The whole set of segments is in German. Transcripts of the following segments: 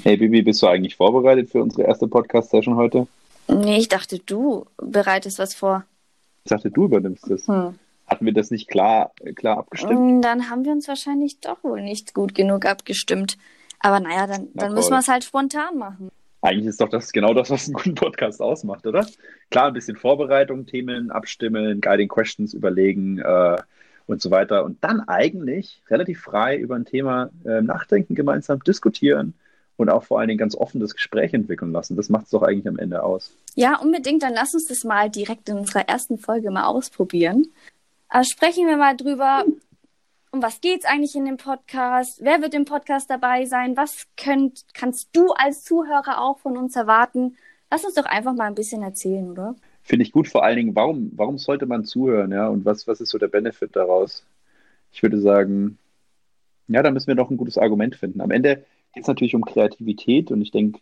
Hey Bibi, bist du eigentlich vorbereitet für unsere erste Podcast-Session heute? Nee, ich dachte, du bereitest was vor. Ich dachte, du übernimmst das. Hm. Hatten wir das nicht klar, klar abgestimmt? Hm, dann haben wir uns wahrscheinlich doch wohl nicht gut genug abgestimmt. Aber naja, dann, Na dann müssen wir es halt spontan machen. Eigentlich ist doch das genau das, was einen guten Podcast ausmacht, oder? Klar, ein bisschen Vorbereitung, Themen abstimmen, Guiding Questions überlegen äh, und so weiter. Und dann eigentlich relativ frei über ein Thema äh, nachdenken, gemeinsam diskutieren und auch vor allen Dingen ganz offen das Gespräch entwickeln lassen. Das macht es doch eigentlich am Ende aus. Ja, unbedingt. Dann lass uns das mal direkt in unserer ersten Folge mal ausprobieren. Aber sprechen wir mal drüber, um was geht es eigentlich in dem Podcast? Wer wird im Podcast dabei sein? Was könnt, kannst du als Zuhörer auch von uns erwarten? Lass uns doch einfach mal ein bisschen erzählen, oder? Finde ich gut. Vor allen Dingen, warum, warum sollte man zuhören? Ja? Und was, was ist so der Benefit daraus? Ich würde sagen, ja, da müssen wir noch ein gutes Argument finden. Am Ende geht es natürlich um Kreativität und ich denke,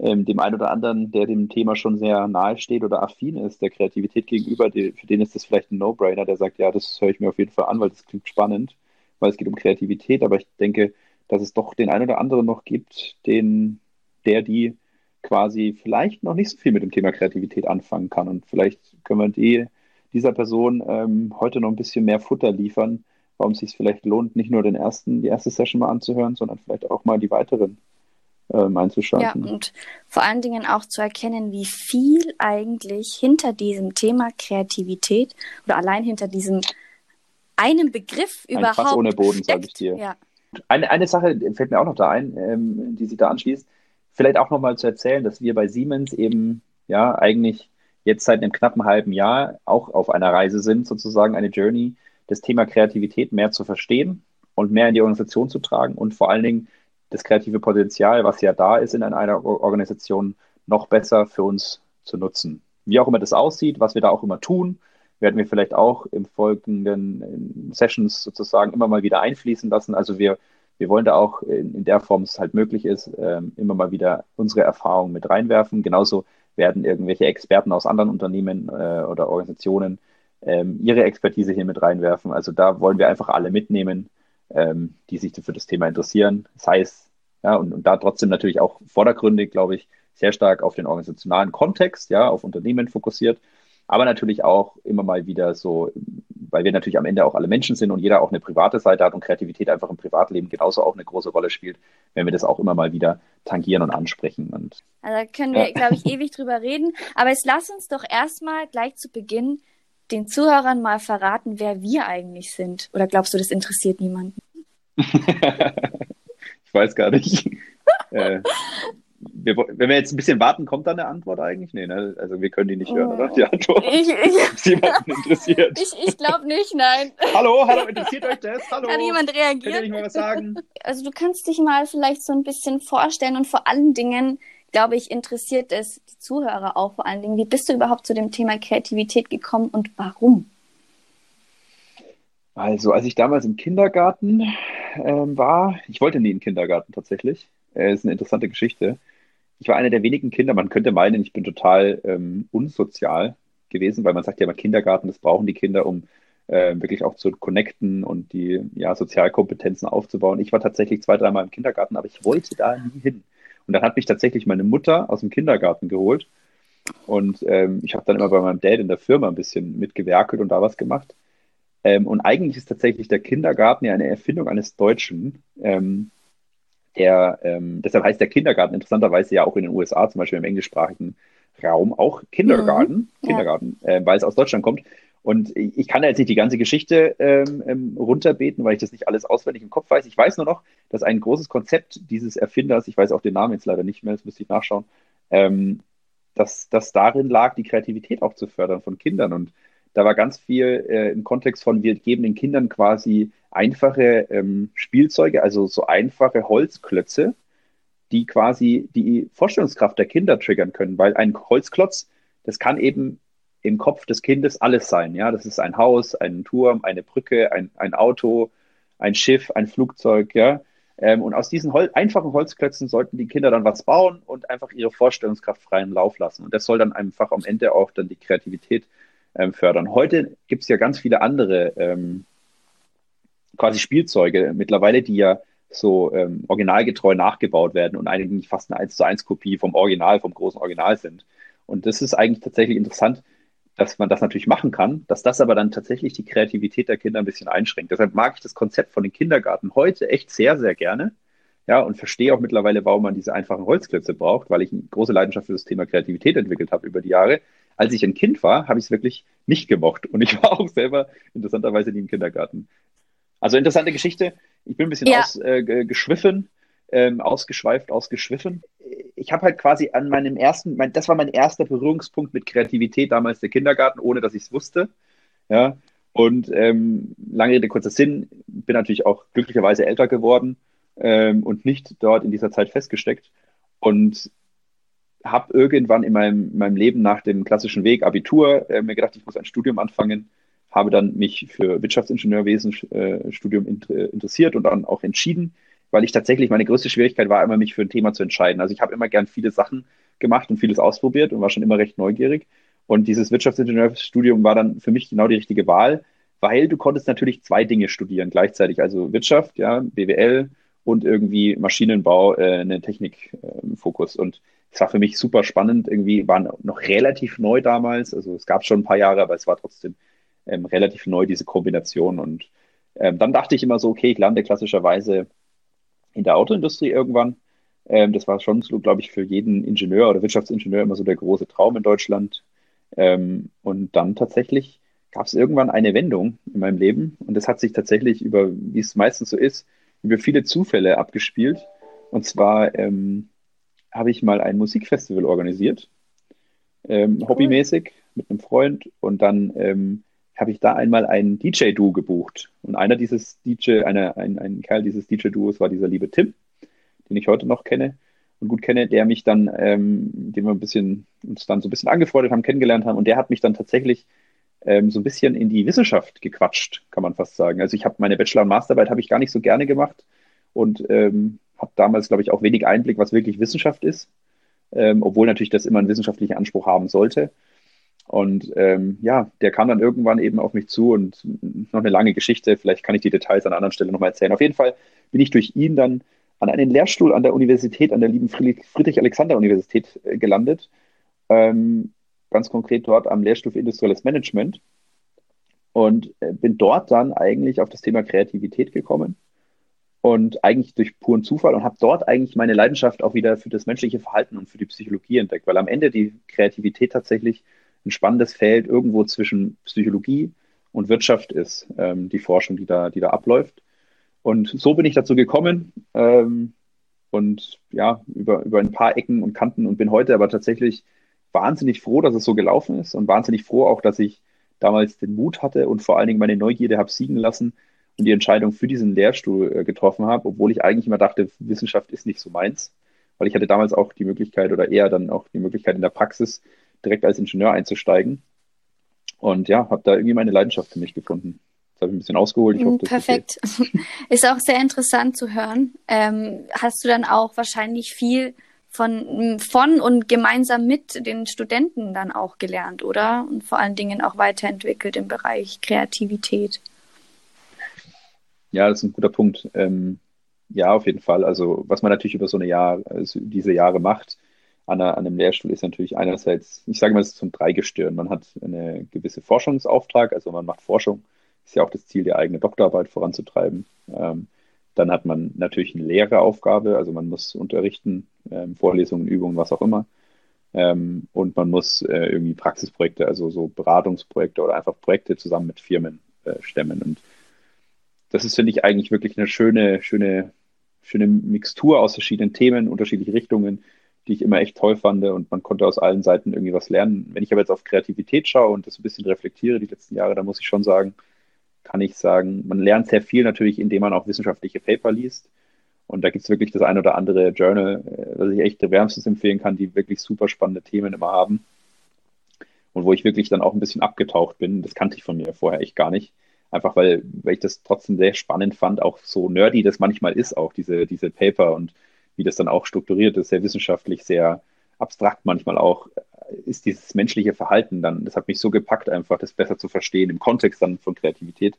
ähm, dem einen oder anderen, der dem Thema schon sehr nahe steht oder affin ist, der Kreativität gegenüber, die, für den ist das vielleicht ein No-Brainer, der sagt, ja, das höre ich mir auf jeden Fall an, weil das klingt spannend, weil es geht um Kreativität, aber ich denke, dass es doch den einen oder anderen noch gibt, den, der die quasi vielleicht noch nicht so viel mit dem Thema Kreativität anfangen kann. Und vielleicht können wir die, dieser Person ähm, heute noch ein bisschen mehr Futter liefern, warum es sich vielleicht lohnt, nicht nur den ersten, die erste Session mal anzuhören, sondern vielleicht auch mal die weiteren ähm, einzuschalten. Ja, und vor allen Dingen auch zu erkennen, wie viel eigentlich hinter diesem Thema Kreativität oder allein hinter diesem einen Begriff ein überhaupt Fass ohne Boden, sage ich dir. Ja. Eine, eine Sache fällt mir auch noch da ein, ähm, die sich da anschließt. Vielleicht auch nochmal zu erzählen, dass wir bei Siemens eben ja eigentlich jetzt seit einem knappen halben Jahr auch auf einer Reise sind, sozusagen eine Journey, das Thema Kreativität mehr zu verstehen und mehr in die Organisation zu tragen und vor allen Dingen das kreative Potenzial, was ja da ist in einer Organisation, noch besser für uns zu nutzen. Wie auch immer das aussieht, was wir da auch immer tun, werden wir vielleicht auch im folgenden Sessions sozusagen immer mal wieder einfließen lassen. Also wir, wir wollen da auch in, in der Form es halt möglich ist, ähm, immer mal wieder unsere Erfahrungen mit reinwerfen. Genauso werden irgendwelche Experten aus anderen Unternehmen äh, oder Organisationen ähm, ihre Expertise hier mit reinwerfen. Also da wollen wir einfach alle mitnehmen, ähm, die sich für das Thema interessieren. Das heißt, ja, und, und da trotzdem natürlich auch vordergründig, glaube ich, sehr stark auf den organisationalen Kontext, ja, auf Unternehmen fokussiert, aber natürlich auch immer mal wieder so, weil wir natürlich am Ende auch alle Menschen sind und jeder auch eine private Seite hat und Kreativität einfach im Privatleben genauso auch eine große Rolle spielt, wenn wir das auch immer mal wieder tangieren und ansprechen. Und, also da können wir, ja. glaube ich, ewig drüber reden. Aber jetzt lass uns doch erstmal gleich zu Beginn den Zuhörern mal verraten, wer wir eigentlich sind? Oder glaubst du, das interessiert niemanden? ich weiß gar nicht. äh, wir, wenn wir jetzt ein bisschen warten, kommt da eine Antwort eigentlich? Nee, ne? Also wir können die nicht hören, oder? Die Antwort. Ich, ich, jemanden interessiert. Ich, ich glaube nicht, nein. hallo, hallo, interessiert euch das? Hallo. Kann jemand reagieren? Ihr nicht mal was sagen? Also du kannst dich mal vielleicht so ein bisschen vorstellen und vor allen Dingen glaube ich, interessiert es die Zuhörer auch vor allen Dingen. Wie bist du überhaupt zu dem Thema Kreativität gekommen und warum? Also, als ich damals im Kindergarten äh, war, ich wollte nie in den Kindergarten tatsächlich. Äh, ist eine interessante Geschichte. Ich war einer der wenigen Kinder, man könnte meinen, ich bin total ähm, unsozial gewesen, weil man sagt ja immer Kindergarten, das brauchen die Kinder, um äh, wirklich auch zu connecten und die ja, Sozialkompetenzen aufzubauen. Ich war tatsächlich zwei, dreimal im Kindergarten, aber ich wollte da nie hin. Und dann hat mich tatsächlich meine Mutter aus dem Kindergarten geholt. Und ähm, ich habe dann immer bei meinem Dad in der Firma ein bisschen mitgewerkelt und da was gemacht. Ähm, und eigentlich ist tatsächlich der Kindergarten ja eine Erfindung eines Deutschen. Ähm, der, ähm, deshalb heißt der Kindergarten interessanterweise ja auch in den USA, zum Beispiel im englischsprachigen Raum, auch Kindergarten, mhm, Kindergarten, ja. äh, weil es aus Deutschland kommt. Und ich kann jetzt nicht die ganze Geschichte ähm, ähm, runterbeten, weil ich das nicht alles auswendig im Kopf weiß. Ich weiß nur noch, dass ein großes Konzept dieses Erfinders, ich weiß auch den Namen jetzt leider nicht mehr, das müsste ich nachschauen, ähm, dass, dass darin lag, die Kreativität auch zu fördern von Kindern. Und da war ganz viel äh, im Kontext von, wir geben den Kindern quasi einfache ähm, Spielzeuge, also so einfache Holzklötze, die quasi die Vorstellungskraft der Kinder triggern können, weil ein Holzklotz, das kann eben im Kopf des Kindes alles sein. Ja, das ist ein Haus, ein Turm, eine Brücke, ein, ein Auto, ein Schiff, ein Flugzeug. Ja, ähm, und aus diesen Hol einfachen Holzklötzen sollten die Kinder dann was bauen und einfach ihre Vorstellungskraft freien Lauf lassen. Und das soll dann einfach am Ende auch dann die Kreativität ähm, fördern. Heute gibt es ja ganz viele andere ähm, quasi Spielzeuge mittlerweile, die ja so ähm, originalgetreu nachgebaut werden und eigentlich fast eine 1 zu 1 Kopie vom Original, vom großen Original sind. Und das ist eigentlich tatsächlich interessant, dass man das natürlich machen kann, dass das aber dann tatsächlich die Kreativität der Kinder ein bisschen einschränkt. Deshalb mag ich das Konzept von den Kindergarten heute echt sehr, sehr gerne. Ja, und verstehe auch mittlerweile, warum man diese einfachen Holzklötze braucht, weil ich eine große Leidenschaft für das Thema Kreativität entwickelt habe über die Jahre. Als ich ein Kind war, habe ich es wirklich nicht gemocht. Und ich war auch selber interessanterweise nie im Kindergarten. Also interessante Geschichte. Ich bin ein bisschen ja. ausgeschwiffen, äh, ähm, ausgeschweift, ausgeschwiffen. Ich habe halt quasi an meinem ersten, mein, das war mein erster Berührungspunkt mit Kreativität damals der Kindergarten, ohne dass ich es wusste. Ja. Und ähm, lange Rede, kurzer Sinn, bin natürlich auch glücklicherweise älter geworden ähm, und nicht dort in dieser Zeit festgesteckt. Und habe irgendwann in meinem, meinem Leben nach dem klassischen Weg Abitur äh, mir gedacht, ich muss ein Studium anfangen habe dann mich für Wirtschaftsingenieurwesen äh, Studium interessiert und dann auch entschieden, weil ich tatsächlich meine größte Schwierigkeit war immer mich für ein Thema zu entscheiden. Also ich habe immer gern viele Sachen gemacht und vieles ausprobiert und war schon immer recht neugierig. Und dieses Wirtschaftsingenieurstudium war dann für mich genau die richtige Wahl, weil du konntest natürlich zwei Dinge studieren gleichzeitig, also Wirtschaft, ja, BWL und irgendwie Maschinenbau, äh, eine Technikfokus. Äh, und es war für mich super spannend. Irgendwie waren noch relativ neu damals, also es gab schon ein paar Jahre, aber es war trotzdem ähm, relativ neu, diese Kombination. Und ähm, dann dachte ich immer so, okay, ich lande klassischerweise in der Autoindustrie irgendwann. Ähm, das war schon so, glaube ich, für jeden Ingenieur oder Wirtschaftsingenieur immer so der große Traum in Deutschland. Ähm, und dann tatsächlich gab es irgendwann eine Wendung in meinem Leben. Und das hat sich tatsächlich über, wie es meistens so ist, über viele Zufälle abgespielt. Und zwar ähm, habe ich mal ein Musikfestival organisiert, ähm, cool. hobbymäßig mit einem Freund. Und dann ähm, habe ich da einmal ein DJ-Duo gebucht. Und einer dieses DJ, einer, ein, ein Kerl dieses DJ-Duos war dieser liebe Tim, den ich heute noch kenne und gut kenne, der mich dann, ähm, den wir ein bisschen, uns dann so ein bisschen angefreundet haben, kennengelernt haben. Und der hat mich dann tatsächlich ähm, so ein bisschen in die Wissenschaft gequatscht, kann man fast sagen. Also ich habe meine Bachelor- und Masterarbeit habe ich gar nicht so gerne gemacht und ähm, habe damals, glaube ich, auch wenig Einblick, was wirklich Wissenschaft ist, ähm, obwohl natürlich das immer einen wissenschaftlichen Anspruch haben sollte. Und ähm, ja, der kam dann irgendwann eben auf mich zu und noch eine lange Geschichte. Vielleicht kann ich die Details an einer anderen Stelle nochmal erzählen. Auf jeden Fall bin ich durch ihn dann an einen Lehrstuhl an der Universität, an der lieben Friedrich-Alexander-Universität äh, gelandet. Ähm, ganz konkret dort am Lehrstuhl für industrielles Management. Und äh, bin dort dann eigentlich auf das Thema Kreativität gekommen und eigentlich durch puren Zufall und habe dort eigentlich meine Leidenschaft auch wieder für das menschliche Verhalten und für die Psychologie entdeckt, weil am Ende die Kreativität tatsächlich ein spannendes Feld irgendwo zwischen Psychologie und Wirtschaft ist, ähm, die Forschung, die da, die da abläuft. Und so bin ich dazu gekommen ähm, und ja, über, über ein paar Ecken und Kanten und bin heute aber tatsächlich wahnsinnig froh, dass es so gelaufen ist und wahnsinnig froh auch, dass ich damals den Mut hatte und vor allen Dingen meine Neugierde habe siegen lassen und die Entscheidung für diesen Lehrstuhl äh, getroffen habe, obwohl ich eigentlich immer dachte, Wissenschaft ist nicht so meins, weil ich hatte damals auch die Möglichkeit oder eher dann auch die Möglichkeit in der Praxis direkt als Ingenieur einzusteigen. Und ja, habe da irgendwie meine Leidenschaft für mich gefunden. Das habe ich ein bisschen ausgeholt. Ich hoffe, das Perfekt. Ist, auch sehr interessant zu hören. Ähm, hast du dann auch wahrscheinlich viel von, von und gemeinsam mit den Studenten dann auch gelernt, oder? Und vor allen Dingen auch weiterentwickelt im Bereich Kreativität. Ja, das ist ein guter Punkt. Ähm, ja, auf jeden Fall. Also, was man natürlich über so eine Jahr, also diese Jahre macht, an, einer, an einem Lehrstuhl ist natürlich einerseits, ich sage mal, es ist ein Dreigestirn. Man hat eine gewisse Forschungsauftrag, also man macht Forschung, ist ja auch das Ziel, die eigene Doktorarbeit voranzutreiben. Ähm, dann hat man natürlich eine Lehreraufgabe, also man muss unterrichten, ähm, Vorlesungen, Übungen, was auch immer. Ähm, und man muss äh, irgendwie Praxisprojekte, also so Beratungsprojekte oder einfach Projekte zusammen mit Firmen äh, stemmen. Und das ist, finde ich, eigentlich wirklich eine schöne, schöne, schöne Mixtur aus verschiedenen Themen, unterschiedliche Richtungen, die ich immer echt toll fand und man konnte aus allen Seiten irgendwie was lernen. Wenn ich aber jetzt auf Kreativität schaue und das ein bisschen reflektiere die letzten Jahre, dann muss ich schon sagen, kann ich sagen, man lernt sehr viel natürlich, indem man auch wissenschaftliche Paper liest. Und da gibt es wirklich das ein oder andere Journal, äh, das ich echt wärmstens empfehlen kann, die wirklich super spannende Themen immer haben. Und wo ich wirklich dann auch ein bisschen abgetaucht bin. Das kannte ich von mir vorher echt gar nicht. Einfach weil, weil ich das trotzdem sehr spannend fand, auch so nerdy das manchmal ist, auch diese, diese Paper und wie das dann auch strukturiert ist, sehr wissenschaftlich, sehr abstrakt manchmal auch, ist dieses menschliche Verhalten dann, das hat mich so gepackt, einfach das besser zu verstehen im Kontext dann von Kreativität.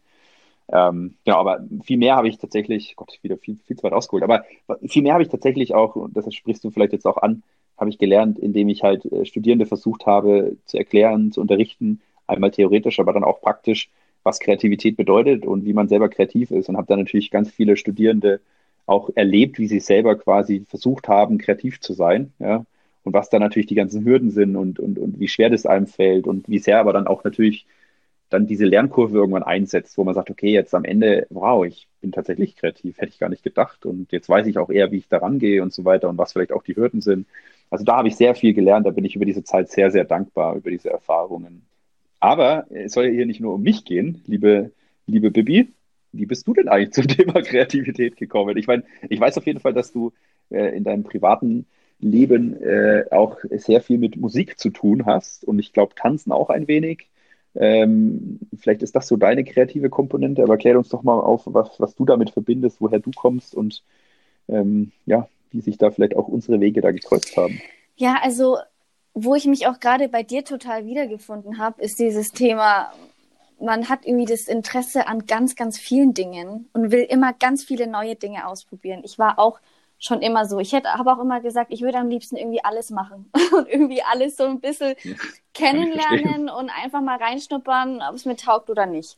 Ähm, genau, aber viel mehr habe ich tatsächlich, Gott, wieder viel, viel zu weit ausgeholt, aber viel mehr habe ich tatsächlich auch, und das sprichst du vielleicht jetzt auch an, habe ich gelernt, indem ich halt äh, Studierende versucht habe zu erklären, zu unterrichten, einmal theoretisch, aber dann auch praktisch, was Kreativität bedeutet und wie man selber kreativ ist und habe dann natürlich ganz viele Studierende auch erlebt, wie sie selber quasi versucht haben, kreativ zu sein, ja, und was da natürlich die ganzen Hürden sind und, und, und wie schwer das einem fällt und wie sehr aber dann auch natürlich dann diese Lernkurve irgendwann einsetzt, wo man sagt, okay, jetzt am Ende, wow, ich bin tatsächlich kreativ, hätte ich gar nicht gedacht und jetzt weiß ich auch eher, wie ich da rangehe und so weiter und was vielleicht auch die Hürden sind. Also da habe ich sehr viel gelernt, da bin ich über diese Zeit sehr, sehr dankbar, über diese Erfahrungen. Aber es soll ja hier nicht nur um mich gehen, liebe, liebe Bibi. Wie bist du denn eigentlich zum Thema Kreativität gekommen? Ich meine, ich weiß auf jeden Fall, dass du äh, in deinem privaten Leben äh, auch sehr viel mit Musik zu tun hast und ich glaube, tanzen auch ein wenig. Ähm, vielleicht ist das so deine kreative Komponente, aber klär uns doch mal auf, was, was du damit verbindest, woher du kommst und ähm, ja, wie sich da vielleicht auch unsere Wege da gekreuzt haben. Ja, also wo ich mich auch gerade bei dir total wiedergefunden habe, ist dieses Thema, man hat irgendwie das Interesse an ganz, ganz vielen Dingen und will immer ganz viele neue Dinge ausprobieren. Ich war auch schon immer so. Ich hätte, habe auch immer gesagt, ich würde am liebsten irgendwie alles machen und irgendwie alles so ein bisschen ja, kennenlernen und einfach mal reinschnuppern, ob es mir taugt oder nicht.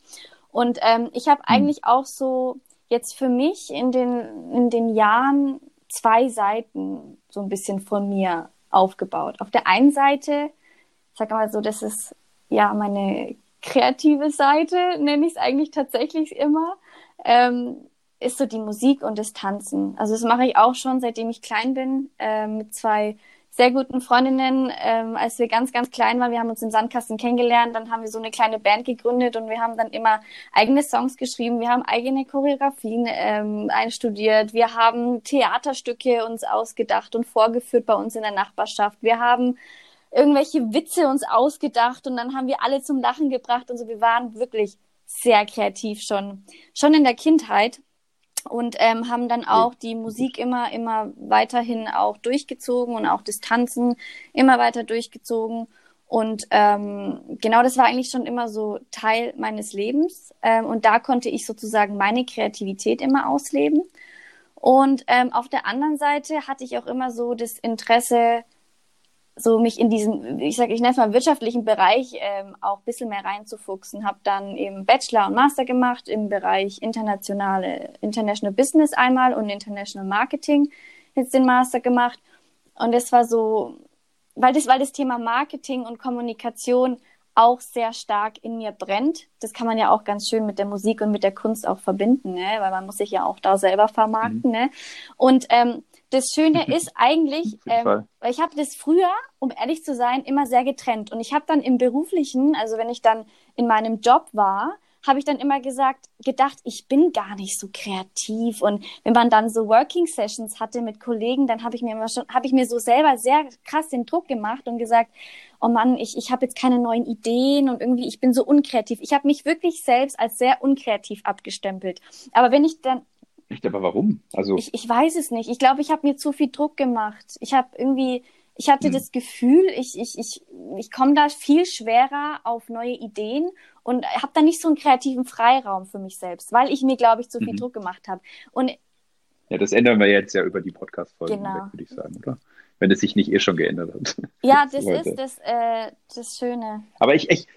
Und ähm, ich habe hm. eigentlich auch so jetzt für mich in den, in den Jahren zwei Seiten so ein bisschen von mir aufgebaut. Auf der einen Seite, ich sage mal so, das ist ja meine kreative Seite, nenne ich es eigentlich tatsächlich immer. Ähm, ist so die Musik und das Tanzen. Also das mache ich auch schon, seitdem ich klein bin, äh, mit zwei sehr guten Freundinnen, ähm, als wir ganz, ganz klein waren. Wir haben uns im Sandkasten kennengelernt, dann haben wir so eine kleine Band gegründet und wir haben dann immer eigene Songs geschrieben, wir haben eigene Choreografien ähm, einstudiert, wir haben Theaterstücke uns ausgedacht und vorgeführt bei uns in der Nachbarschaft. Wir haben irgendwelche Witze uns ausgedacht und dann haben wir alle zum Lachen gebracht und so. Wir waren wirklich sehr kreativ schon, schon in der Kindheit und ähm, haben dann auch die Musik immer, immer weiterhin auch durchgezogen und auch das Tanzen immer weiter durchgezogen. Und ähm, genau das war eigentlich schon immer so Teil meines Lebens. Ähm, und da konnte ich sozusagen meine Kreativität immer ausleben. Und ähm, auf der anderen Seite hatte ich auch immer so das Interesse, so mich in diesen, ich sage, ich nenne es mal wirtschaftlichen Bereich ähm, auch ein bisschen mehr reinzufuchsen. Habe dann eben Bachelor und Master gemacht im Bereich internationale, International Business einmal und International Marketing jetzt den Master gemacht. Und das war so, weil das, weil das Thema Marketing und Kommunikation auch sehr stark in mir brennt. Das kann man ja auch ganz schön mit der Musik und mit der Kunst auch verbinden, ne? weil man muss sich ja auch da selber vermarkten. Mhm. Ne? Und ähm, das Schöne ist eigentlich, ähm, weil ich habe das früher, um ehrlich zu sein, immer sehr getrennt. Und ich habe dann im beruflichen, also wenn ich dann in meinem Job war, habe ich dann immer gesagt, gedacht, ich bin gar nicht so kreativ. Und wenn man dann so Working Sessions hatte mit Kollegen, dann habe ich mir immer schon, habe ich mir so selber sehr krass den Druck gemacht und gesagt, oh Mann, ich, ich habe jetzt keine neuen Ideen und irgendwie, ich bin so unkreativ. Ich habe mich wirklich selbst als sehr unkreativ abgestempelt. Aber wenn ich dann Echt, aber warum? Also ich, ich weiß es nicht. Ich glaube, ich habe mir zu viel Druck gemacht. Ich habe irgendwie, ich hatte hm. das Gefühl, ich, ich, ich, ich komme da viel schwerer auf neue Ideen und habe da nicht so einen kreativen Freiraum für mich selbst, weil ich mir, glaube ich, zu viel mhm. Druck gemacht habe. Und ja, das ändern wir jetzt ja über die Podcast-Folge, genau. würde ich sagen, oder? Wenn es sich nicht eh schon geändert hat. Ja, das ist das, äh, das Schöne. Aber ich, ich,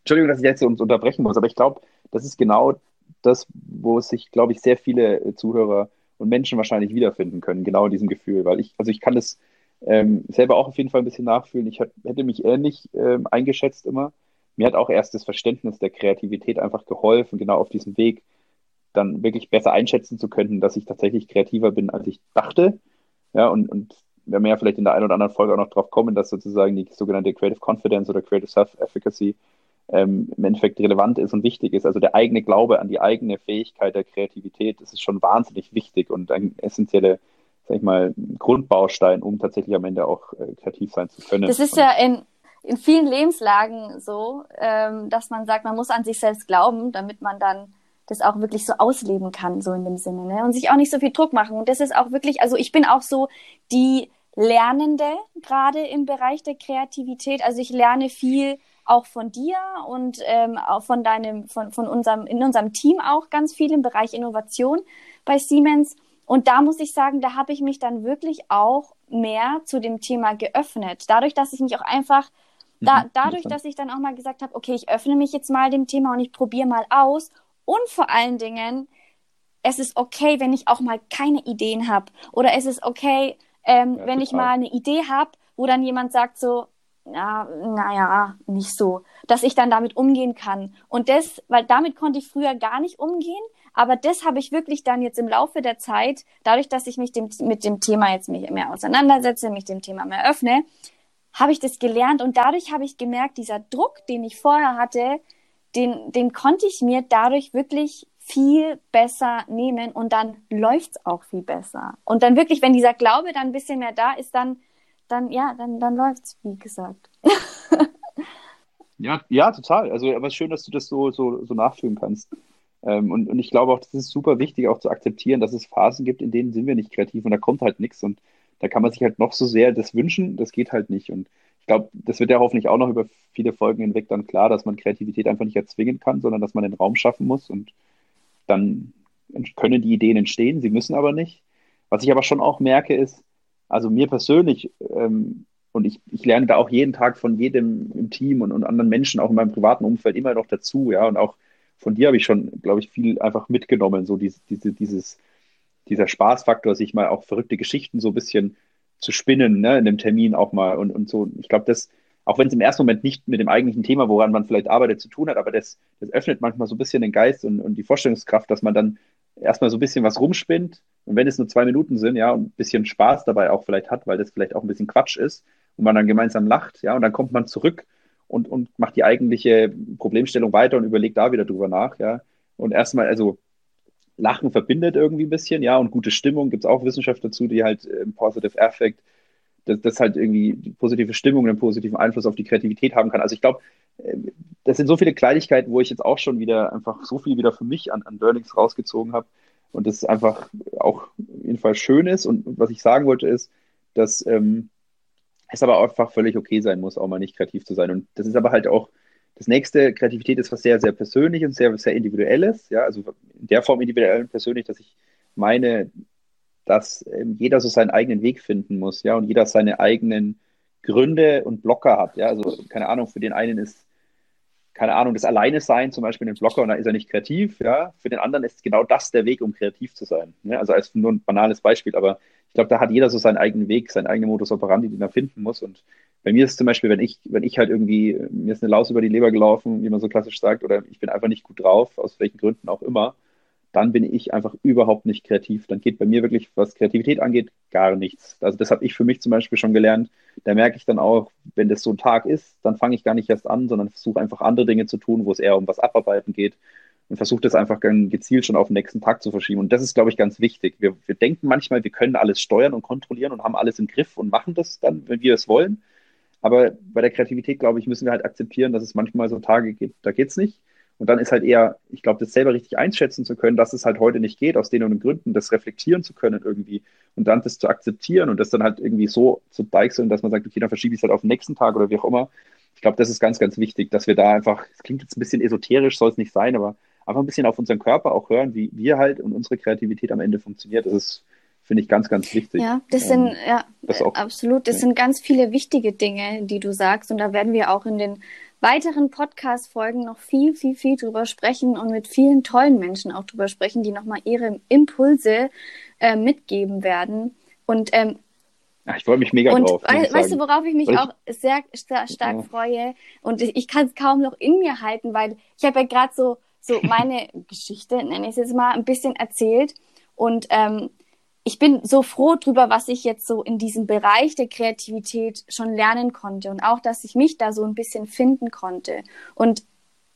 Entschuldigung, dass ich jetzt uns unterbrechen muss, aber ich glaube, das ist genau das, wo sich, glaube ich, sehr viele äh, Zuhörer und Menschen wahrscheinlich wiederfinden können, genau in diesem Gefühl. Weil ich, also ich kann das ähm, selber auch auf jeden Fall ein bisschen nachfühlen. Ich hat, hätte mich ähnlich ähm, eingeschätzt immer. Mir hat auch erst das Verständnis der Kreativität einfach geholfen, genau auf diesem Weg dann wirklich besser einschätzen zu können, dass ich tatsächlich kreativer bin, als ich dachte. Ja, und, und wir werden ja vielleicht in der einen oder anderen Folge auch noch drauf kommen, dass sozusagen die sogenannte Creative Confidence oder Creative Self-Efficacy ähm, im Endeffekt relevant ist und wichtig ist. Also der eigene Glaube an die eigene Fähigkeit der Kreativität, das ist schon wahnsinnig wichtig und ein essentielle, sag ich mal, Grundbaustein, um tatsächlich am Ende auch äh, kreativ sein zu können. Das ist ja in, in vielen Lebenslagen so, ähm, dass man sagt, man muss an sich selbst glauben, damit man dann das auch wirklich so ausleben kann, so in dem Sinne, ne? Und sich auch nicht so viel Druck machen. Und das ist auch wirklich, also ich bin auch so die Lernende gerade im Bereich der Kreativität. Also ich lerne viel auch von dir und ähm, auch von deinem, von, von unserem, in unserem Team auch ganz viel im Bereich Innovation bei Siemens. Und da muss ich sagen, da habe ich mich dann wirklich auch mehr zu dem Thema geöffnet. Dadurch, dass ich mich auch einfach, da, mhm, dadurch, dass ich dann auch mal gesagt habe, okay, ich öffne mich jetzt mal dem Thema und ich probiere mal aus. Und vor allen Dingen, es ist okay, wenn ich auch mal keine Ideen habe. Oder es ist okay, ähm, ja, wenn total. ich mal eine Idee habe, wo dann jemand sagt so, ja, naja, nicht so, dass ich dann damit umgehen kann. Und das, weil damit konnte ich früher gar nicht umgehen, aber das habe ich wirklich dann jetzt im Laufe der Zeit, dadurch, dass ich mich dem, mit dem Thema jetzt mehr auseinandersetze, mich dem Thema mehr öffne, habe ich das gelernt und dadurch habe ich gemerkt, dieser Druck, den ich vorher hatte, den, den konnte ich mir dadurch wirklich viel besser nehmen und dann läuft's auch viel besser. Und dann wirklich, wenn dieser Glaube dann ein bisschen mehr da ist, dann dann ja, dann, dann läuft's, wie gesagt. ja, ja, total. Also, aber es ist schön, dass du das so, so, so nachfühlen kannst. Ähm, und, und ich glaube auch, das ist super wichtig, auch zu akzeptieren, dass es Phasen gibt, in denen sind wir nicht kreativ und da kommt halt nichts. Und da kann man sich halt noch so sehr das wünschen, das geht halt nicht. Und ich glaube, das wird ja hoffentlich auch noch über viele Folgen hinweg dann klar, dass man Kreativität einfach nicht erzwingen kann, sondern dass man den Raum schaffen muss und dann können die Ideen entstehen, sie müssen aber nicht. Was ich aber schon auch merke, ist, also mir persönlich, ähm, und ich, ich lerne da auch jeden Tag von jedem im Team und, und anderen Menschen, auch in meinem privaten Umfeld, immer noch dazu, ja. Und auch von dir habe ich schon, glaube ich, viel einfach mitgenommen, so diese, diese, dieses, dieser Spaßfaktor, sich mal auch verrückte Geschichten so ein bisschen zu spinnen, ne, in dem Termin auch mal und, und so. Ich glaube, das, auch wenn es im ersten Moment nicht mit dem eigentlichen Thema, woran man vielleicht arbeitet, zu tun hat, aber das, das öffnet manchmal so ein bisschen den Geist und, und die Vorstellungskraft, dass man dann erstmal so ein bisschen was rumspinnt und wenn es nur zwei Minuten sind, ja, und ein bisschen Spaß dabei auch vielleicht hat, weil das vielleicht auch ein bisschen Quatsch ist und man dann gemeinsam lacht, ja, und dann kommt man zurück und, und macht die eigentliche Problemstellung weiter und überlegt da wieder drüber nach, ja. Und erstmal, also Lachen verbindet irgendwie ein bisschen, ja, und gute Stimmung gibt es auch Wissenschaft dazu, die halt äh, Positive Affect, dass das halt irgendwie die positive Stimmung einen positiven Einfluss auf die Kreativität haben kann. Also ich glaube, äh, das sind so viele Kleinigkeiten, wo ich jetzt auch schon wieder einfach so viel wieder für mich an, an Learnings rausgezogen habe, und das einfach auch auf jeden Fall schön ist. Und was ich sagen wollte ist, dass ähm, es aber einfach völlig okay sein muss, auch mal nicht kreativ zu sein. Und das ist aber halt auch das nächste, Kreativität ist was sehr, sehr persönlich und sehr, sehr individuelles. Ja, also in der Form individuell und persönlich, dass ich meine, dass ähm, jeder so seinen eigenen Weg finden muss, ja, und jeder seine eigenen Gründe und Blocker hat. Ja, also keine Ahnung, für den einen ist keine Ahnung, das Alleine sein, zum Beispiel in den Blogger, und da ist er nicht kreativ, ja. Für den anderen ist genau das der Weg, um kreativ zu sein. Ne? Also als nur ein banales Beispiel, aber ich glaube, da hat jeder so seinen eigenen Weg, seinen eigenen Modus operandi, den er finden muss. Und bei mir ist zum Beispiel, wenn ich, wenn ich halt irgendwie, mir ist eine Laus über die Leber gelaufen, wie man so klassisch sagt, oder ich bin einfach nicht gut drauf, aus welchen Gründen auch immer, dann bin ich einfach überhaupt nicht kreativ. Dann geht bei mir wirklich, was Kreativität angeht, gar nichts. Also das habe ich für mich zum Beispiel schon gelernt. Da merke ich dann auch, wenn das so ein Tag ist, dann fange ich gar nicht erst an, sondern versuche einfach andere Dinge zu tun, wo es eher um was abarbeiten geht und versuche das einfach gezielt schon auf den nächsten Tag zu verschieben. Und das ist, glaube ich, ganz wichtig. Wir, wir denken manchmal, wir können alles steuern und kontrollieren und haben alles im Griff und machen das dann, wenn wir es wollen. Aber bei der Kreativität, glaube ich, müssen wir halt akzeptieren, dass es manchmal so Tage gibt, da geht es nicht. Und dann ist halt eher, ich glaube, das selber richtig einschätzen zu können, dass es halt heute nicht geht, aus den und den Gründen, das reflektieren zu können irgendwie und dann das zu akzeptieren und das dann halt irgendwie so zu deichseln, dass man sagt, okay, dann verschiebe ich es halt auf den nächsten Tag oder wie auch immer. Ich glaube, das ist ganz, ganz wichtig, dass wir da einfach, es klingt jetzt ein bisschen esoterisch, soll es nicht sein, aber einfach ein bisschen auf unseren Körper auch hören, wie wir halt und unsere Kreativität am Ende funktioniert. Das ist, finde ich, ganz, ganz wichtig. Ja, das sind, ähm, ja, das auch, absolut, das ja. sind ganz viele wichtige Dinge, die du sagst und da werden wir auch in den weiteren Podcast-Folgen noch viel, viel, viel drüber sprechen und mit vielen tollen Menschen auch drüber sprechen, die nochmal ihre Impulse äh, mitgeben werden. Und ähm, ich freue mich mega und drauf. Weißt, weißt du, worauf ich mich ich... auch sehr, sehr stark ja. freue? Und ich, ich kann es kaum noch in mir halten, weil ich habe ja gerade so, so meine Geschichte, nenne ich es jetzt mal, ein bisschen erzählt. Und ähm, ich bin so froh drüber, was ich jetzt so in diesem Bereich der Kreativität schon lernen konnte und auch, dass ich mich da so ein bisschen finden konnte. Und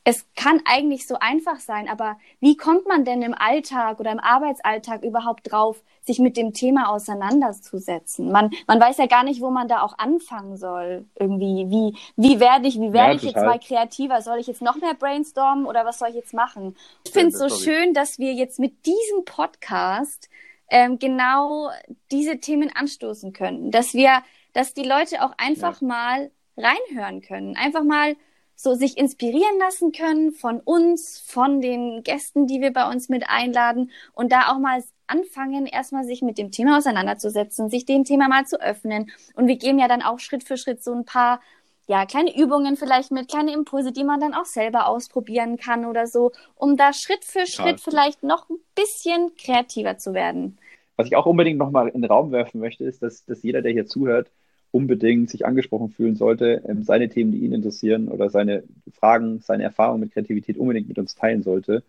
es kann eigentlich so einfach sein, aber wie kommt man denn im Alltag oder im Arbeitsalltag überhaupt drauf, sich mit dem Thema auseinanderzusetzen? Man, man weiß ja gar nicht, wo man da auch anfangen soll. Irgendwie, wie, wie werde ich, wie werde ja, ich jetzt mal kreativer? Soll ich jetzt noch mehr brainstormen oder was soll ich jetzt machen? Ich finde es so schön, dass wir jetzt mit diesem Podcast ähm, genau diese Themen anstoßen können, dass wir, dass die Leute auch einfach ja. mal reinhören können, einfach mal so sich inspirieren lassen können von uns, von den Gästen, die wir bei uns mit einladen und da auch mal anfangen, erstmal sich mit dem Thema auseinanderzusetzen, sich dem Thema mal zu öffnen. Und wir geben ja dann auch Schritt für Schritt so ein paar ja, kleine Übungen vielleicht mit, kleine Impulse, die man dann auch selber ausprobieren kann oder so, um da Schritt für Schritt ja. vielleicht noch ein bisschen kreativer zu werden. Was ich auch unbedingt nochmal in den Raum werfen möchte, ist, dass, dass jeder, der hier zuhört, unbedingt sich angesprochen fühlen sollte, ähm, seine Themen, die ihn interessieren oder seine Fragen, seine Erfahrungen mit Kreativität unbedingt mit uns teilen sollte.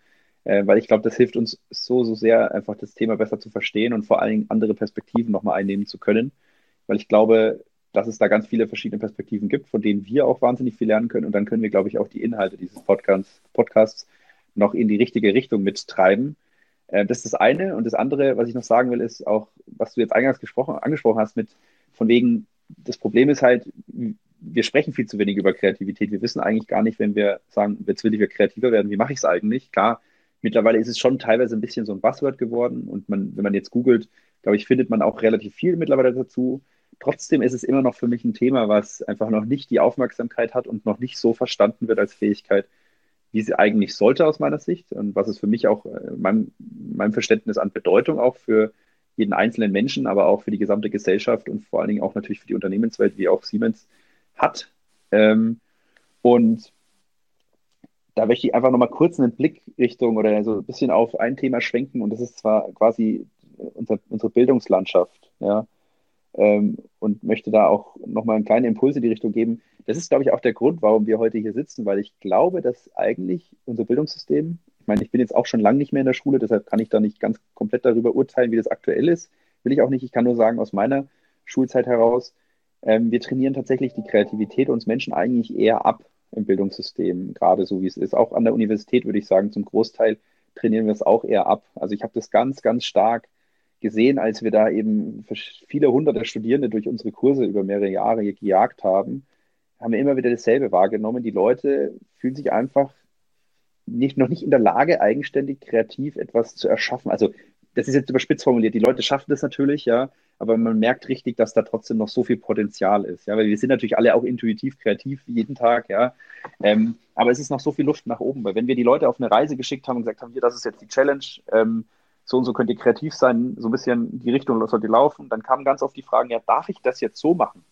Äh, weil ich glaube, das hilft uns so, so sehr, einfach das Thema besser zu verstehen und vor allen Dingen andere Perspektiven nochmal einnehmen zu können. Weil ich glaube, dass es da ganz viele verschiedene Perspektiven gibt, von denen wir auch wahnsinnig viel lernen können. Und dann können wir, glaube ich, auch die Inhalte dieses Podcasts, Podcasts noch in die richtige Richtung mittreiben. Äh, das ist das eine. Und das andere, was ich noch sagen will, ist auch, was du jetzt eingangs gesprochen, angesprochen hast, mit von wegen, das Problem ist halt, wir sprechen viel zu wenig über Kreativität. Wir wissen eigentlich gar nicht, wenn wir sagen, jetzt will ich wieder kreativer werden, wie mache ich es eigentlich? Klar, mittlerweile ist es schon teilweise ein bisschen so ein Buzzword geworden und man, wenn man jetzt googelt, glaube ich, findet man auch relativ viel mittlerweile dazu. Trotzdem ist es immer noch für mich ein Thema, was einfach noch nicht die Aufmerksamkeit hat und noch nicht so verstanden wird als Fähigkeit, wie sie eigentlich sollte aus meiner Sicht und was es für mich auch, äh, meinem, meinem Verständnis an Bedeutung auch für jeden einzelnen Menschen, aber auch für die gesamte Gesellschaft und vor allen Dingen auch natürlich für die Unternehmenswelt, wie auch Siemens hat. Ähm, und da möchte ich einfach nochmal kurz einen Blick Richtung oder so ein bisschen auf ein Thema schwenken und das ist zwar quasi unser, unsere Bildungslandschaft, ja, ähm, und möchte da auch nochmal einen kleinen Impuls in die Richtung geben. Das ist, glaube ich, auch der Grund, warum wir heute hier sitzen, weil ich glaube, dass eigentlich unser Bildungssystem ich meine, ich bin jetzt auch schon lange nicht mehr in der Schule, deshalb kann ich da nicht ganz komplett darüber urteilen, wie das aktuell ist. Will ich auch nicht. Ich kann nur sagen, aus meiner Schulzeit heraus, ähm, wir trainieren tatsächlich die Kreativität uns Menschen eigentlich eher ab im Bildungssystem, gerade so wie es ist. Auch an der Universität würde ich sagen, zum Großteil trainieren wir es auch eher ab. Also ich habe das ganz, ganz stark gesehen, als wir da eben viele hunderte Studierende durch unsere Kurse über mehrere Jahre gejagt haben, haben wir immer wieder dasselbe wahrgenommen. Die Leute fühlen sich einfach nicht, noch nicht in der Lage, eigenständig kreativ etwas zu erschaffen. Also das ist jetzt überspitzt formuliert. Die Leute schaffen das natürlich, ja, aber man merkt richtig, dass da trotzdem noch so viel Potenzial ist, ja, weil wir sind natürlich alle auch intuitiv kreativ jeden Tag, ja, ähm, aber es ist noch so viel Luft nach oben, weil wenn wir die Leute auf eine Reise geschickt haben und gesagt haben, hier, das ist jetzt die Challenge, ähm, so und so könnt ihr kreativ sein, so ein bisschen die Richtung sollt ihr laufen, dann kamen ganz oft die Fragen, ja, darf ich das jetzt so machen?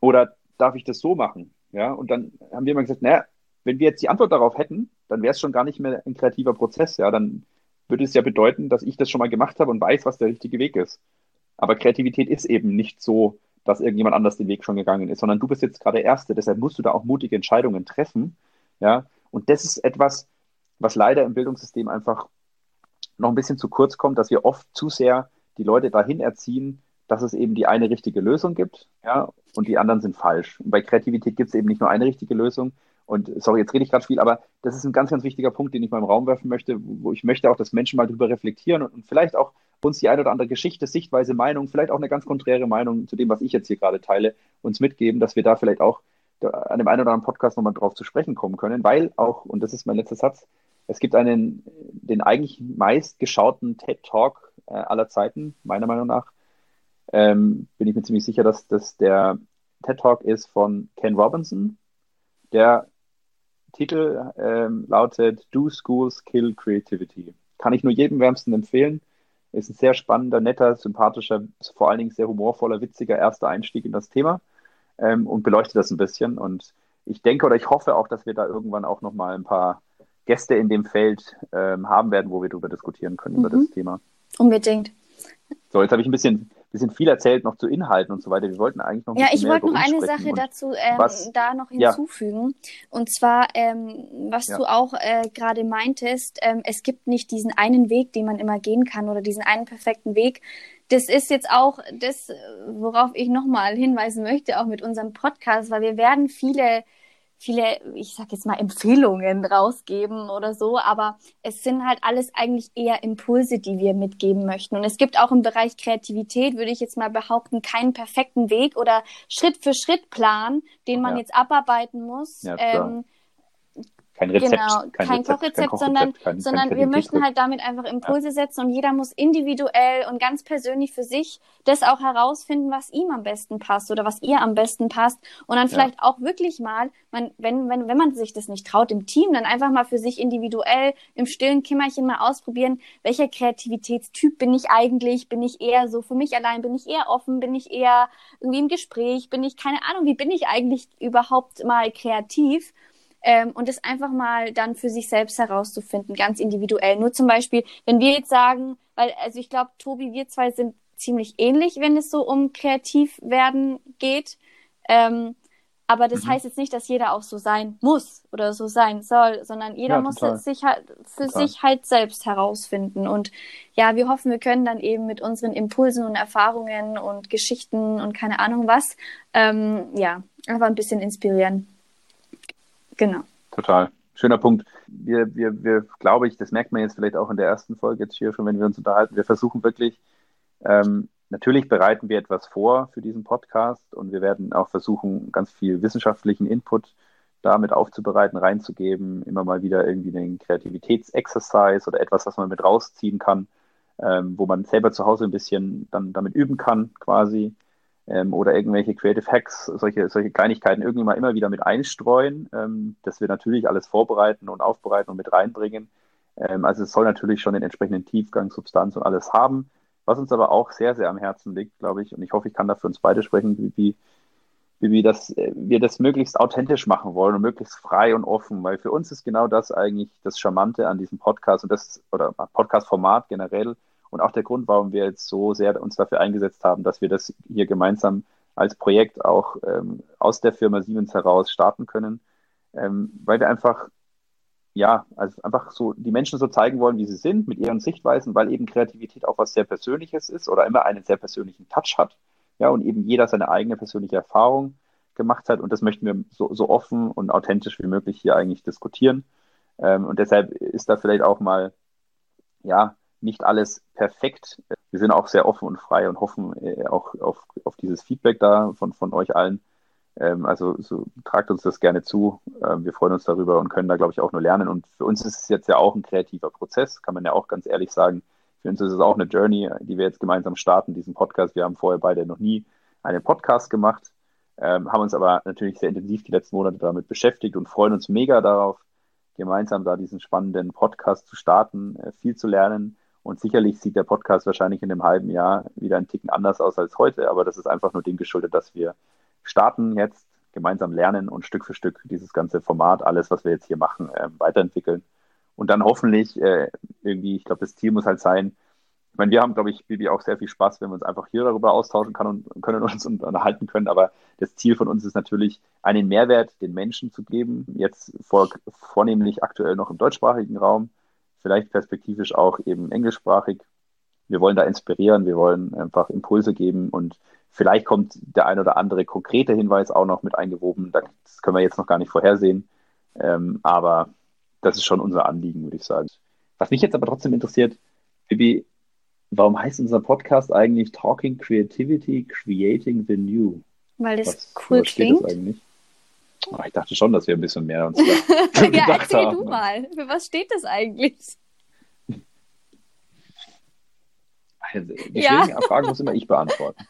Oder darf ich das so machen? Ja, und dann haben wir immer gesagt, naja, wenn wir jetzt die Antwort darauf hätten, dann wäre es schon gar nicht mehr ein kreativer Prozess. Ja, dann würde es ja bedeuten, dass ich das schon mal gemacht habe und weiß, was der richtige Weg ist. Aber Kreativität ist eben nicht so, dass irgendjemand anders den Weg schon gegangen ist, sondern du bist jetzt gerade Erste. Deshalb musst du da auch mutige Entscheidungen treffen. Ja, und das ist etwas, was leider im Bildungssystem einfach noch ein bisschen zu kurz kommt, dass wir oft zu sehr die Leute dahin erziehen, dass es eben die eine richtige Lösung gibt, ja, und die anderen sind falsch. Und bei Kreativität gibt es eben nicht nur eine richtige Lösung, und sorry, jetzt rede ich gerade viel, aber das ist ein ganz, ganz wichtiger Punkt, den ich mal im Raum werfen möchte, wo ich möchte auch, dass Menschen mal drüber reflektieren und, und vielleicht auch uns die eine oder andere Geschichte, Sichtweise, Meinung, vielleicht auch eine ganz konträre Meinung zu dem, was ich jetzt hier gerade teile, uns mitgeben, dass wir da vielleicht auch an dem einen oder anderen Podcast nochmal drauf zu sprechen kommen können, weil auch, und das ist mein letzter Satz, es gibt einen, den eigentlich meistgeschauten TED Talk äh, aller Zeiten, meiner Meinung nach, ähm, bin ich mir ziemlich sicher, dass das der TED Talk ist von Ken Robinson, der Titel ähm, lautet Do Schools Kill Creativity. Kann ich nur jedem wärmsten empfehlen. Ist ein sehr spannender, netter, sympathischer, vor allen Dingen sehr humorvoller, witziger erster Einstieg in das Thema ähm, und beleuchtet das ein bisschen. Und ich denke oder ich hoffe auch, dass wir da irgendwann auch nochmal ein paar Gäste in dem Feld ähm, haben werden, wo wir darüber diskutieren können, mhm. über das Thema. Unbedingt. So, jetzt habe ich ein bisschen bisschen viel erzählt noch zu Inhalten und so weiter. Wir wollten eigentlich noch. Ja, ich wollte noch eine Sache dazu ähm, da noch hinzufügen. Ja. Und zwar, ähm, was ja. du auch äh, gerade meintest, ähm, es gibt nicht diesen einen Weg, den man immer gehen kann oder diesen einen perfekten Weg. Das ist jetzt auch das, worauf ich nochmal hinweisen möchte, auch mit unserem Podcast, weil wir werden viele viele, ich sag jetzt mal, Empfehlungen rausgeben oder so, aber es sind halt alles eigentlich eher Impulse, die wir mitgeben möchten. Und es gibt auch im Bereich Kreativität, würde ich jetzt mal behaupten, keinen perfekten Weg oder Schritt für Schritt Plan, den man ja. jetzt abarbeiten muss. Ja, ähm, kein Rezept, genau, kein, kein Rezept, Kochrezept, kein sondern, kein, sondern wir möchten halt damit einfach Impulse ja. setzen und jeder muss individuell und ganz persönlich für sich das auch herausfinden, was ihm am besten passt oder was ihr am besten passt. Und dann vielleicht ja. auch wirklich mal, man, wenn, wenn, wenn man sich das nicht traut im Team, dann einfach mal für sich individuell im stillen Kimmerchen mal ausprobieren, welcher Kreativitätstyp bin ich eigentlich, bin ich eher so für mich allein, bin ich eher offen, bin ich eher irgendwie im Gespräch, bin ich, keine Ahnung, wie bin ich eigentlich überhaupt mal kreativ ähm, und es einfach mal dann für sich selbst herauszufinden, ganz individuell. Nur zum Beispiel, wenn wir jetzt sagen, weil, also ich glaube, Tobi, wir zwei sind ziemlich ähnlich, wenn es so um kreativ werden geht. Ähm, aber das mhm. heißt jetzt nicht, dass jeder auch so sein muss oder so sein soll, sondern jeder ja, muss sich halt für total. sich halt selbst herausfinden. Und ja, wir hoffen, wir können dann eben mit unseren Impulsen und Erfahrungen und Geschichten und keine Ahnung was, ähm, ja, einfach ein bisschen inspirieren. Genau. Total. Schöner Punkt. Wir, wir, wir, glaube ich, das merkt man jetzt vielleicht auch in der ersten Folge jetzt hier schon, wenn wir uns unterhalten. Wir versuchen wirklich, ähm, natürlich bereiten wir etwas vor für diesen Podcast und wir werden auch versuchen, ganz viel wissenschaftlichen Input damit aufzubereiten, reinzugeben, immer mal wieder irgendwie einen Kreativitätsexercise oder etwas, was man mit rausziehen kann, ähm, wo man selber zu Hause ein bisschen dann damit üben kann, quasi ähm, oder irgendwelche Creative Hacks, solche, solche Kleinigkeiten irgendwie mal immer wieder mit einstreuen, ähm, dass wir natürlich alles vorbereiten und aufbereiten und mit reinbringen. Ähm, also es soll natürlich schon den entsprechenden Tiefgang, Substanz und alles haben. Was uns aber auch sehr, sehr am Herzen liegt, glaube ich, und ich hoffe, ich kann da für uns beide sprechen, wie, wie, wie das, äh, wir das möglichst authentisch machen wollen und möglichst frei und offen, weil für uns ist genau das eigentlich das Charmante an diesem Podcast und das, oder Podcast-Format generell, und auch der Grund, warum wir jetzt so sehr uns dafür eingesetzt haben, dass wir das hier gemeinsam als Projekt auch ähm, aus der Firma Siemens heraus starten können, ähm, weil wir einfach ja, also einfach so die Menschen so zeigen wollen, wie sie sind, mit ihren Sichtweisen, weil eben Kreativität auch was sehr Persönliches ist oder immer einen sehr persönlichen Touch hat. Ja, und eben jeder seine eigene persönliche Erfahrung gemacht hat. Und das möchten wir so, so offen und authentisch wie möglich hier eigentlich diskutieren. Ähm, und deshalb ist da vielleicht auch mal, ja, nicht alles perfekt. Wir sind auch sehr offen und frei und hoffen äh, auch auf, auf dieses Feedback da von, von euch allen. Ähm, also so, tragt uns das gerne zu. Ähm, wir freuen uns darüber und können da, glaube ich, auch nur lernen. Und für uns ist es jetzt ja auch ein kreativer Prozess, kann man ja auch ganz ehrlich sagen. Für uns ist es auch eine Journey, die wir jetzt gemeinsam starten, diesen Podcast. Wir haben vorher beide noch nie einen Podcast gemacht, ähm, haben uns aber natürlich sehr intensiv die letzten Monate damit beschäftigt und freuen uns mega darauf, gemeinsam da diesen spannenden Podcast zu starten, äh, viel zu lernen und sicherlich sieht der Podcast wahrscheinlich in einem halben Jahr wieder ein Ticken anders aus als heute, aber das ist einfach nur dem geschuldet, dass wir starten jetzt, gemeinsam lernen und Stück für Stück dieses ganze Format, alles, was wir jetzt hier machen, äh, weiterentwickeln. Und dann hoffentlich äh, irgendwie, ich glaube, das Ziel muss halt sein, ich meine, wir haben, glaube ich, Bibi, auch sehr viel Spaß, wenn wir uns einfach hier darüber austauschen können und können uns unterhalten können. Aber das Ziel von uns ist natürlich, einen Mehrwert den Menschen zu geben. Jetzt vor, vornehmlich aktuell noch im deutschsprachigen Raum, vielleicht perspektivisch auch eben englischsprachig. Wir wollen da inspirieren, wir wollen einfach Impulse geben und vielleicht kommt der ein oder andere konkrete Hinweis auch noch mit eingewoben. Das können wir jetzt noch gar nicht vorhersehen. Ähm, aber das ist schon unser Anliegen, würde ich sagen. Was mich jetzt aber trotzdem interessiert, Bibi, warum heißt unser Podcast eigentlich Talking Creativity, Creating the New? Weil das was, cool klingt. Das eigentlich? Oh, ich dachte schon, dass wir ein bisschen mehr uns da Ja, erzähl haben. du mal. Für was steht das eigentlich? Die ja. Fragen muss immer ich beantworten.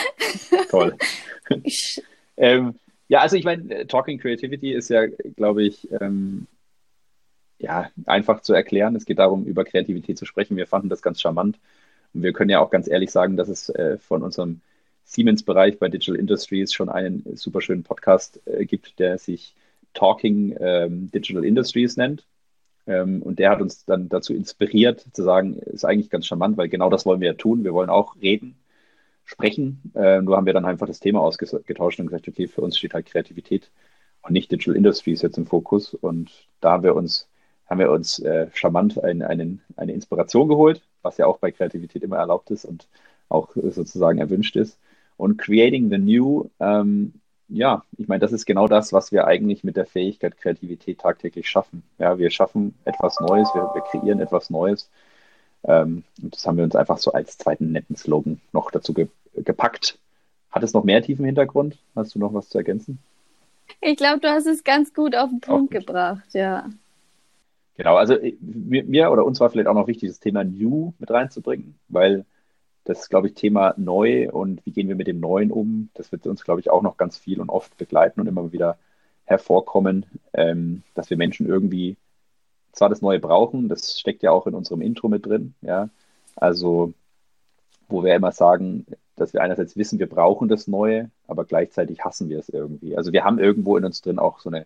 Toll. ähm, ja, also ich meine, Talking Creativity ist ja, glaube ich, ähm, ja, einfach zu erklären. Es geht darum, über Kreativität zu sprechen. Wir fanden das ganz charmant. Und wir können ja auch ganz ehrlich sagen, dass es äh, von unserem Siemens-Bereich bei Digital Industries schon einen super schönen Podcast äh, gibt, der sich Talking ähm, Digital Industries nennt. Ähm, und der hat uns dann dazu inspiriert, zu sagen, ist eigentlich ganz charmant, weil genau das wollen wir ja tun. Wir wollen auch reden, sprechen. Äh, nur haben wir dann einfach das Thema ausgetauscht und gesagt, okay, für uns steht halt Kreativität und nicht Digital Industries jetzt im Fokus. Und da haben wir uns, haben wir uns äh, charmant ein, einen, eine Inspiration geholt, was ja auch bei Kreativität immer erlaubt ist und auch sozusagen erwünscht ist. Und Creating the New, ähm, ja, ich meine, das ist genau das, was wir eigentlich mit der Fähigkeit Kreativität tagtäglich schaffen. Ja, wir schaffen etwas Neues, wir, wir kreieren etwas Neues. Ähm, und das haben wir uns einfach so als zweiten netten Slogan noch dazu ge gepackt. Hat es noch mehr tiefen Hintergrund? Hast du noch was zu ergänzen? Ich glaube, du hast es ganz gut auf den Punkt gebracht, ja. Genau, also äh, mir oder uns war vielleicht auch noch wichtig, das Thema New mit reinzubringen, weil das, glaube ich, Thema neu und wie gehen wir mit dem Neuen um, das wird uns, glaube ich, auch noch ganz viel und oft begleiten und immer wieder hervorkommen, ähm, dass wir Menschen irgendwie zwar das Neue brauchen, das steckt ja auch in unserem Intro mit drin, ja, also wo wir immer sagen, dass wir einerseits wissen, wir brauchen das Neue, aber gleichzeitig hassen wir es irgendwie. Also wir haben irgendwo in uns drin auch so eine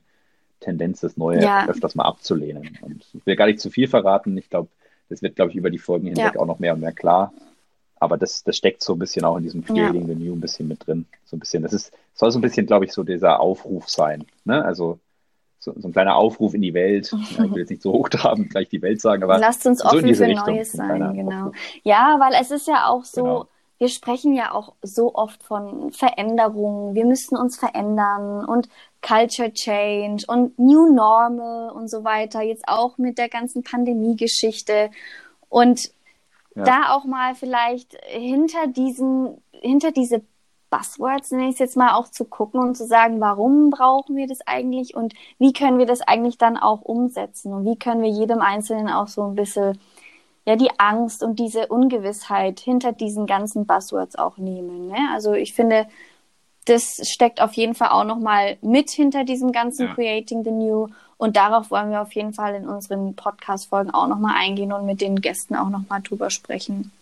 Tendenz, das Neue ja. öfters mal abzulehnen. Und ich will gar nicht zu viel verraten. Ich glaube, das wird, glaube ich, über die Folgen hinweg ja. auch noch mehr und mehr klar aber das, das steckt so ein bisschen auch in diesem Creating ja. the New ein bisschen mit drin. So ein bisschen, das ist, soll so ein bisschen, glaube ich, so dieser Aufruf sein. Ne? Also so, so ein kleiner Aufruf in die Welt. Ja, ich will jetzt nicht so hochtrabend gleich die Welt sagen, aber lasst uns offen so für Richtung, Neues sein, genau. Aufruf. Ja, weil es ist ja auch so, genau. wir sprechen ja auch so oft von Veränderungen. Wir müssen uns verändern und Culture Change und New Normal und so weiter. Jetzt auch mit der ganzen Pandemie-Geschichte. Und da auch mal vielleicht hinter diesen, hinter diese Buzzwords, nenne ich es jetzt mal, auch zu gucken und zu sagen, warum brauchen wir das eigentlich und wie können wir das eigentlich dann auch umsetzen und wie können wir jedem Einzelnen auch so ein bisschen ja die Angst und diese Ungewissheit hinter diesen ganzen Buzzwords auch nehmen. Ne? Also ich finde, das steckt auf jeden Fall auch nochmal mit hinter diesem ganzen ja. Creating the New und darauf wollen wir auf jeden Fall in unseren Podcast-Folgen auch nochmal eingehen und mit den Gästen auch nochmal drüber sprechen.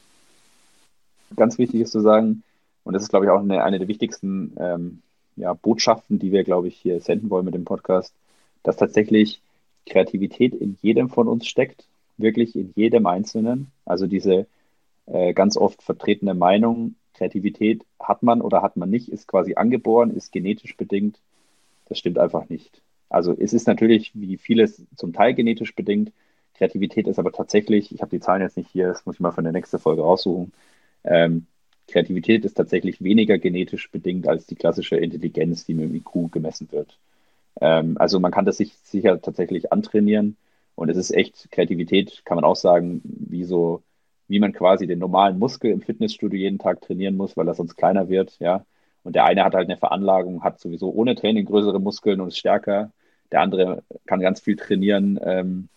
Ganz wichtig ist zu sagen, und das ist, glaube ich, auch eine, eine der wichtigsten ähm, ja, Botschaften, die wir, glaube ich, hier senden wollen mit dem Podcast, dass tatsächlich Kreativität in jedem von uns steckt, wirklich in jedem Einzelnen. Also diese äh, ganz oft vertretene Meinung, Kreativität hat man oder hat man nicht, ist quasi angeboren, ist genetisch bedingt. Das stimmt einfach nicht. Also es ist natürlich wie vieles zum Teil genetisch bedingt. Kreativität ist aber tatsächlich, ich habe die Zahlen jetzt nicht hier, das muss ich mal für eine nächste Folge raussuchen. Ähm, Kreativität ist tatsächlich weniger genetisch bedingt als die klassische Intelligenz, die mit dem IQ gemessen wird. Ähm, also man kann das sich sicher tatsächlich antrainieren und es ist echt, Kreativität kann man auch sagen, wie so, wie man quasi den normalen Muskel im Fitnessstudio jeden Tag trainieren muss, weil er sonst kleiner wird, ja. Und der eine hat halt eine Veranlagung, hat sowieso ohne Training größere Muskeln und ist stärker. Der andere kann ganz viel trainieren ähm,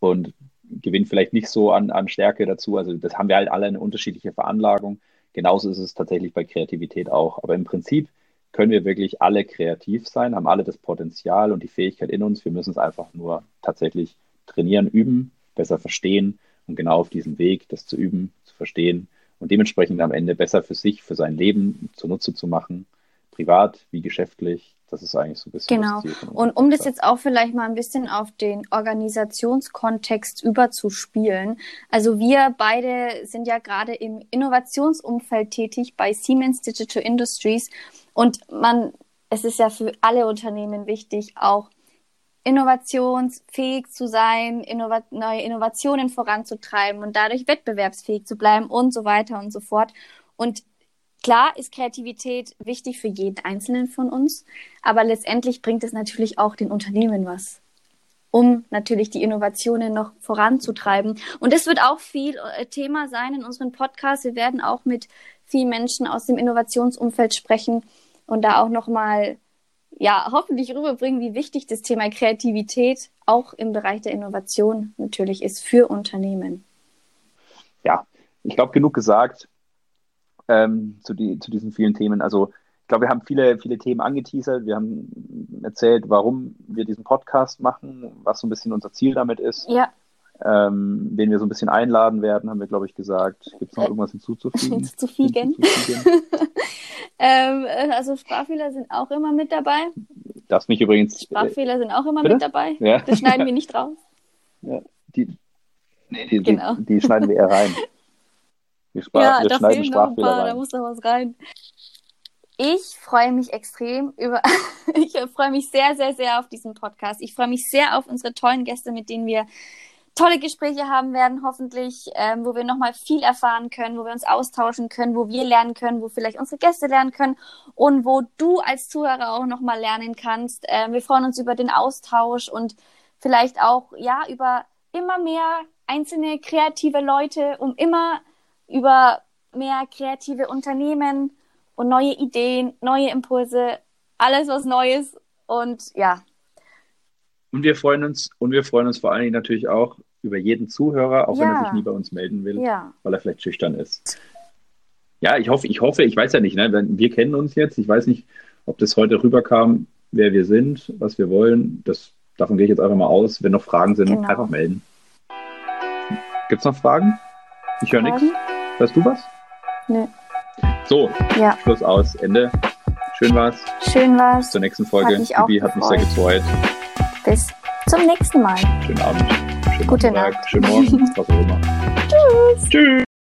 und gewinnt vielleicht nicht so an, an Stärke dazu. Also das haben wir halt alle eine unterschiedliche Veranlagung. Genauso ist es tatsächlich bei Kreativität auch. Aber im Prinzip können wir wirklich alle kreativ sein, haben alle das Potenzial und die Fähigkeit in uns. Wir müssen es einfach nur tatsächlich trainieren, üben, besser verstehen und genau auf diesem Weg, das zu üben, zu verstehen und dementsprechend am Ende besser für sich, für sein Leben zunutze zu machen, privat wie geschäftlich. Das ist eigentlich so ein bisschen. Genau. Und um das jetzt auch vielleicht mal ein bisschen auf den Organisationskontext überzuspielen. Also wir beide sind ja gerade im Innovationsumfeld tätig bei Siemens Digital Industries und man, es ist ja für alle Unternehmen wichtig, auch innovationsfähig zu sein, innovat neue Innovationen voranzutreiben und dadurch wettbewerbsfähig zu bleiben und so weiter und so fort. Und klar ist Kreativität wichtig für jeden Einzelnen von uns, aber letztendlich bringt es natürlich auch den Unternehmen was, um natürlich die Innovationen noch voranzutreiben. Und das wird auch viel äh, Thema sein in unserem Podcast. Wir werden auch mit vielen Menschen aus dem Innovationsumfeld sprechen und da auch nochmal ja, hoffentlich rüberbringen, wie wichtig das Thema Kreativität auch im Bereich der Innovation natürlich ist für Unternehmen. Ja, ich glaube, genug gesagt ähm, zu, die, zu diesen vielen Themen. Also ich glaube, wir haben viele, viele Themen angeteasert. Wir haben erzählt, warum wir diesen Podcast machen, was so ein bisschen unser Ziel damit ist. Ja. Ähm, wen wir so ein bisschen einladen werden, haben wir, glaube ich, gesagt. Gibt es noch irgendwas hinzuzufügen? Hinzuzufügen. ähm, also Sprachfehler sind auch immer mit dabei. Darfst mich übrigens. Äh, Sprachfehler sind auch immer bitte? mit dabei. Ja. Das schneiden wir nicht raus. Ja, die, nee, die, genau. die, die schneiden wir eher rein. Wir, Sprach, ja, wir da schneiden Sprachfehler paar, rein. Da muss noch was rein. Ich freue mich extrem über, ich freue mich sehr, sehr, sehr auf diesen Podcast. Ich freue mich sehr auf unsere tollen Gäste, mit denen wir tolle Gespräche haben werden, hoffentlich, ähm, wo wir nochmal viel erfahren können, wo wir uns austauschen können, wo wir lernen können, wo vielleicht unsere Gäste lernen können und wo du als Zuhörer auch nochmal lernen kannst. Ähm, wir freuen uns über den Austausch und vielleicht auch, ja, über immer mehr einzelne kreative Leute, um immer über mehr kreative Unternehmen und neue Ideen, neue Impulse, alles was Neues und ja, und wir freuen uns, und wir freuen uns vor allen Dingen natürlich auch über jeden Zuhörer, auch ja. wenn er sich nie bei uns melden will, ja. weil er vielleicht schüchtern ist. Ja, ich hoffe, ich hoffe, ich weiß ja nicht, ne? wir kennen uns jetzt. Ich weiß nicht, ob das heute rüberkam, wer wir sind, was wir wollen. Das, davon gehe ich jetzt einfach mal aus. Wenn noch Fragen sind, genau. einfach melden. Gibt es noch Fragen? Ich höre nichts. Hörst du was? Nee. So, ja. Schluss aus. Ende. Schön war's. Schön war's. Bis zur nächsten Folge. Hat Bibi hat mich sehr gefreut. Bis zum nächsten Mal. Schönen Abend. Schönen Gute Nacht. Schönen Morgen. was auch immer. Tschüss. Tschüss.